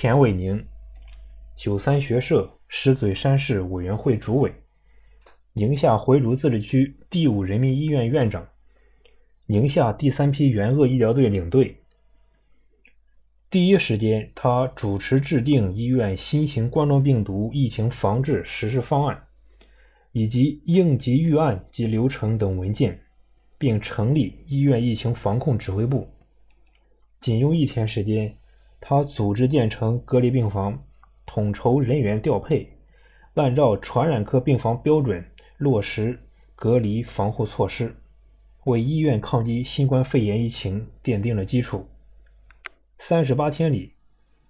田伟宁，九三学社石嘴山市委员会主委，宁夏回族自治区第五人民医院院长，宁夏第三批援鄂医疗队领队。第一时间，他主持制定医院新型冠状病毒疫情防治实施方案，以及应急预案及流程等文件，并成立医院疫情防控指挥部。仅用一天时间，他组织建成隔离病房，统筹人员调配，按照传染科病房标准落实隔离防护措施，为医院抗击新冠肺炎疫情奠定了基础。三十八天里，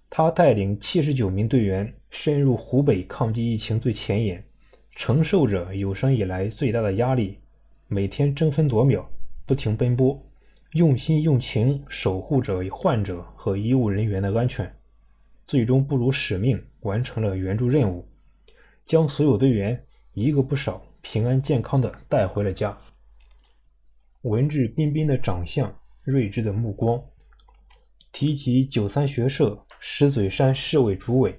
他带领七十九名队员深入湖北抗击疫情最前沿，承受着有生以来最大的压力，每天争分夺秒，不停奔波，用心用情守护着患者和医务人员的安全，最终不辱使命，完成了援助任务，将所有队员一个不少平安健康的带回了家。文质彬彬的长相，睿智的目光。提起九三学社石嘴山市委主委、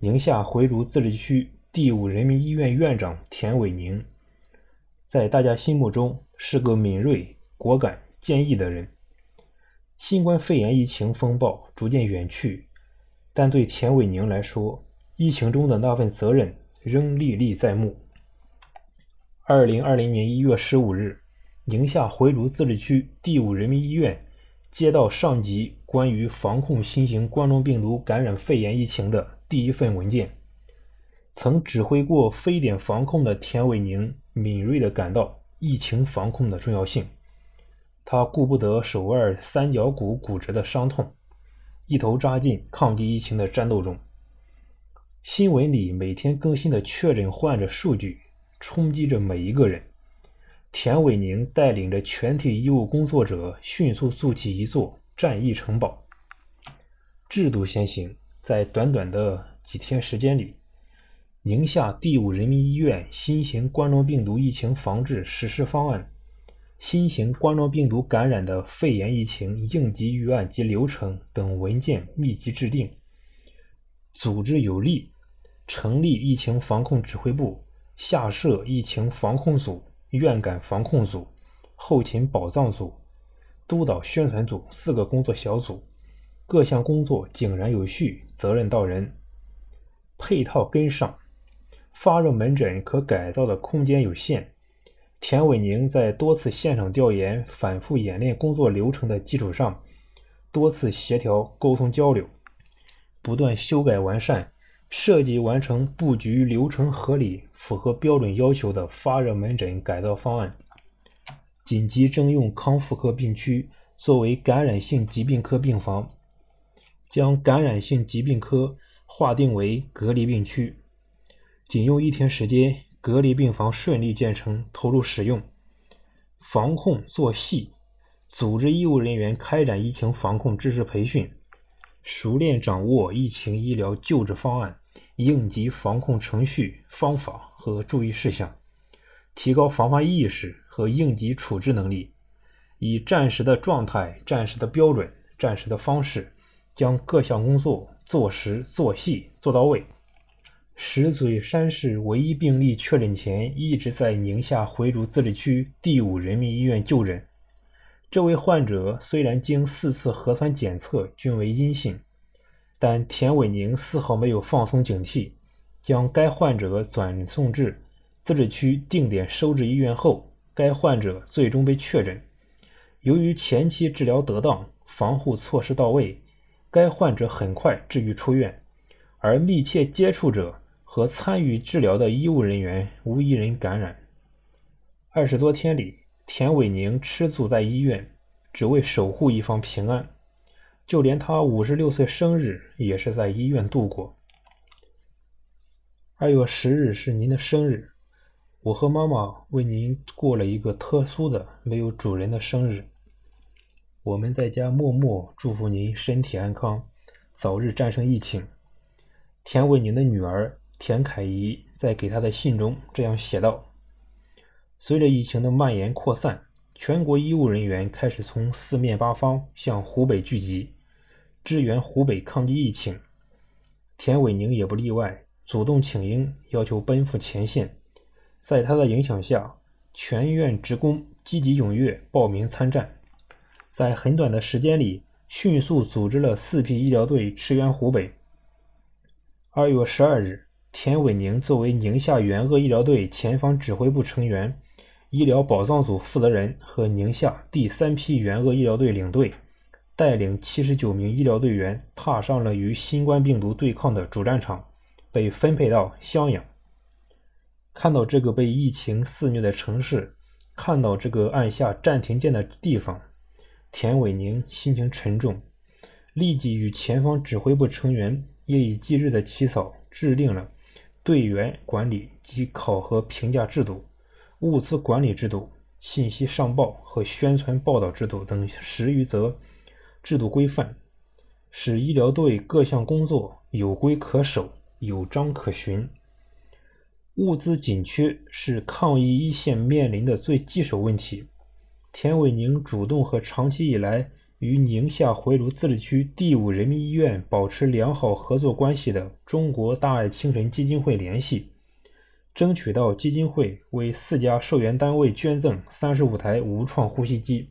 宁夏回族自治区第五人民医院院长田伟宁，在大家心目中是个敏锐、果敢、建议的人。新冠肺炎疫情风暴逐渐远去，但对田伟宁来说，疫情中的那份责任仍历历在目。二零二零年一月十五日，宁夏回族自治区第五人民医院。接到上级关于防控新型冠状病毒感染肺炎疫情的第一份文件，曾指挥过非典防控的田伟宁敏锐地感到疫情防控的重要性。他顾不得手腕三角骨骨折的伤痛，一头扎进抗击疫情的战斗中。新闻里每天更新的确诊患者数据冲击着每一个人。田伟宁带领着全体医务工作者，迅速筑起一座战役城堡。制度先行，在短短的几天时间里，宁夏第五人民医院新型冠状病毒疫情防治实施方案、新型冠状病毒感染的肺炎疫情应急预案及流程等文件密集制定，组织有力，成立疫情防控指挥部，下设疫情防控组。院感防控组、后勤保障组、督导宣传组四个工作小组，各项工作井然有序，责任到人，配套跟上。发热门诊可改造的空间有限，田伟宁在多次现场调研、反复演练工作流程的基础上，多次协调沟通交流，不断修改完善。设计完成布局流程合理、符合标准要求的发热门诊改造方案，紧急征用康复科病区作为感染性疾病科病房，将感染性疾病科划定为隔离病区。仅用一天时间，隔离病房顺利建成投入使用。防控做细，组织医务人员开展疫情防控知识培训，熟练掌握疫情医疗救治方案。应急防控程序、方法和注意事项，提高防范意识和应急处置能力，以战时的状态、战时的标准、战时的方式，将各项工作做实、做细、做到位。石嘴山市唯一病例确诊前，一直在宁夏回族自治区第五人民医院就诊。这位患者虽然经四次核酸检测均为阴性。但田伟宁丝毫没有放松警惕，将该患者转送至自治区定点收治医院后，该患者最终被确诊。由于前期治疗得当，防护措施到位，该患者很快治愈出院，而密切接触者和参与治疗的医务人员无一人感染。二十多天里，田伟宁吃住在医院，只为守护一方平安。就连他五十六岁生日也是在医院度过。二月十日是您的生日，我和妈妈为您过了一个特殊的、没有主人的生日。我们在家默默祝福您身体安康，早日战胜疫情。田伟宁的女儿田凯怡在给他的信中这样写道：“随着疫情的蔓延扩散，全国医务人员开始从四面八方向湖北聚集。”支援湖北抗击疫情，田伟宁也不例外，主动请缨，要求奔赴前线。在他的影响下，全院职工积极踊跃报名参战，在很短的时间里，迅速组织了四批医疗队驰援湖北。二月十二日，田伟宁作为宁夏援鄂医疗队前方指挥部成员、医疗保障组负责人和宁夏第三批援鄂医疗队领队。带领七十九名医疗队员踏上了与新冠病毒对抗的主战场，被分配到襄阳。看到这个被疫情肆虐的城市，看到这个按下暂停键的地方，田伟宁心情沉重，立即与前方指挥部成员夜以继日的起草，制定了队员管理及考核评价制度、物资管理制度、信息上报和宣传报道制度等十余则。制度规范，使医疗队各项工作有规可守、有章可循。物资紧缺是抗疫一线面临的最棘手问题。田伟宁主动和长期以来与宁夏回族自治区第五人民医院保持良好合作关系的中国大爱精神基金会联系，争取到基金会为四家受援单位捐赠三十五台无创呼吸机。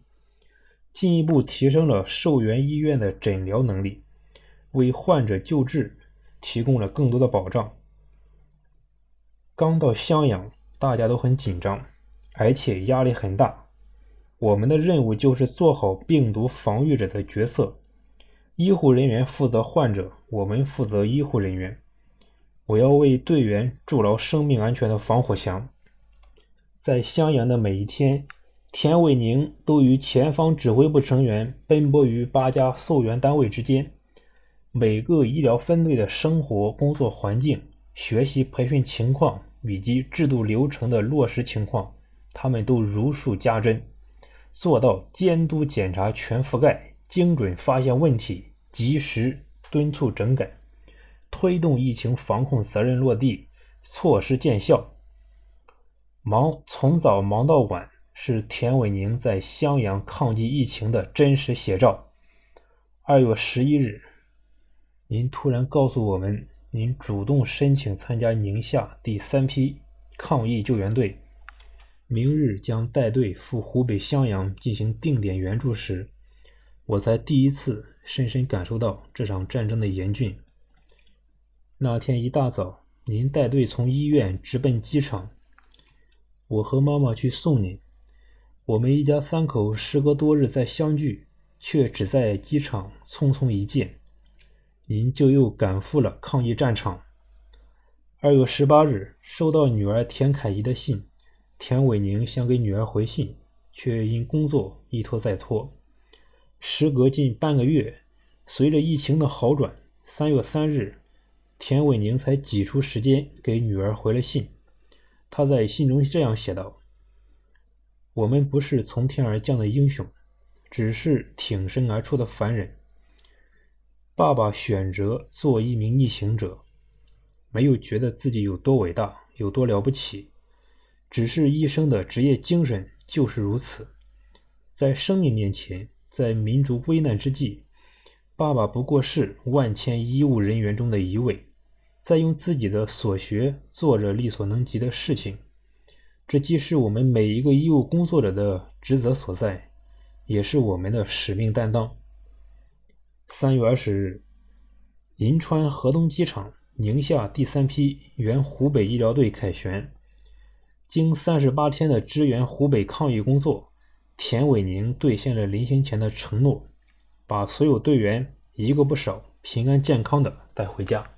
进一步提升了受援医院的诊疗能力，为患者救治提供了更多的保障。刚到襄阳，大家都很紧张，而且压力很大。我们的任务就是做好病毒防御者的角色，医护人员负责患者，我们负责医护人员。我要为队员筑牢生命安全的防火墙。在襄阳的每一天。田伟宁都与前方指挥部成员奔波于八家溯源单位之间，每个医疗分队的生活工作环境、学习培训情况以及制度流程的落实情况，他们都如数家珍，做到监督检查全覆盖、精准发现问题、及时敦促整改，推动疫情防控责任落地、措施见效。忙从早忙到晚。是田伟宁在襄阳抗击疫情的真实写照。二月十一日，您突然告诉我们，您主动申请参加宁夏第三批抗疫救援队，明日将带队赴湖北襄阳进行定点援助时，我才第一次深深感受到这场战争的严峻。那天一大早，您带队从医院直奔机场，我和妈妈去送您。我们一家三口时隔多日再相聚，却只在机场匆匆一见，您就又赶赴了抗疫战场。二月十八日，收到女儿田凯怡的信，田伟宁想给女儿回信，却因工作一拖再拖。时隔近半个月，随着疫情的好转，三月三日，田伟宁才挤出时间给女儿回了信。他在信中这样写道。我们不是从天而降的英雄，只是挺身而出的凡人。爸爸选择做一名逆行者，没有觉得自己有多伟大、有多了不起，只是医生的职业精神就是如此。在生命面前，在民族危难之际，爸爸不过是万千医务人员中的一位，在用自己的所学做着力所能及的事情。这既是我们每一个医务工作者的职责所在，也是我们的使命担当。三月二十日，银川河东机场，宁夏第三批原湖北医疗队凯旋。经三十八天的支援湖北抗疫工作，田伟宁兑现了临行前的承诺，把所有队员一个不少平安健康的带回家。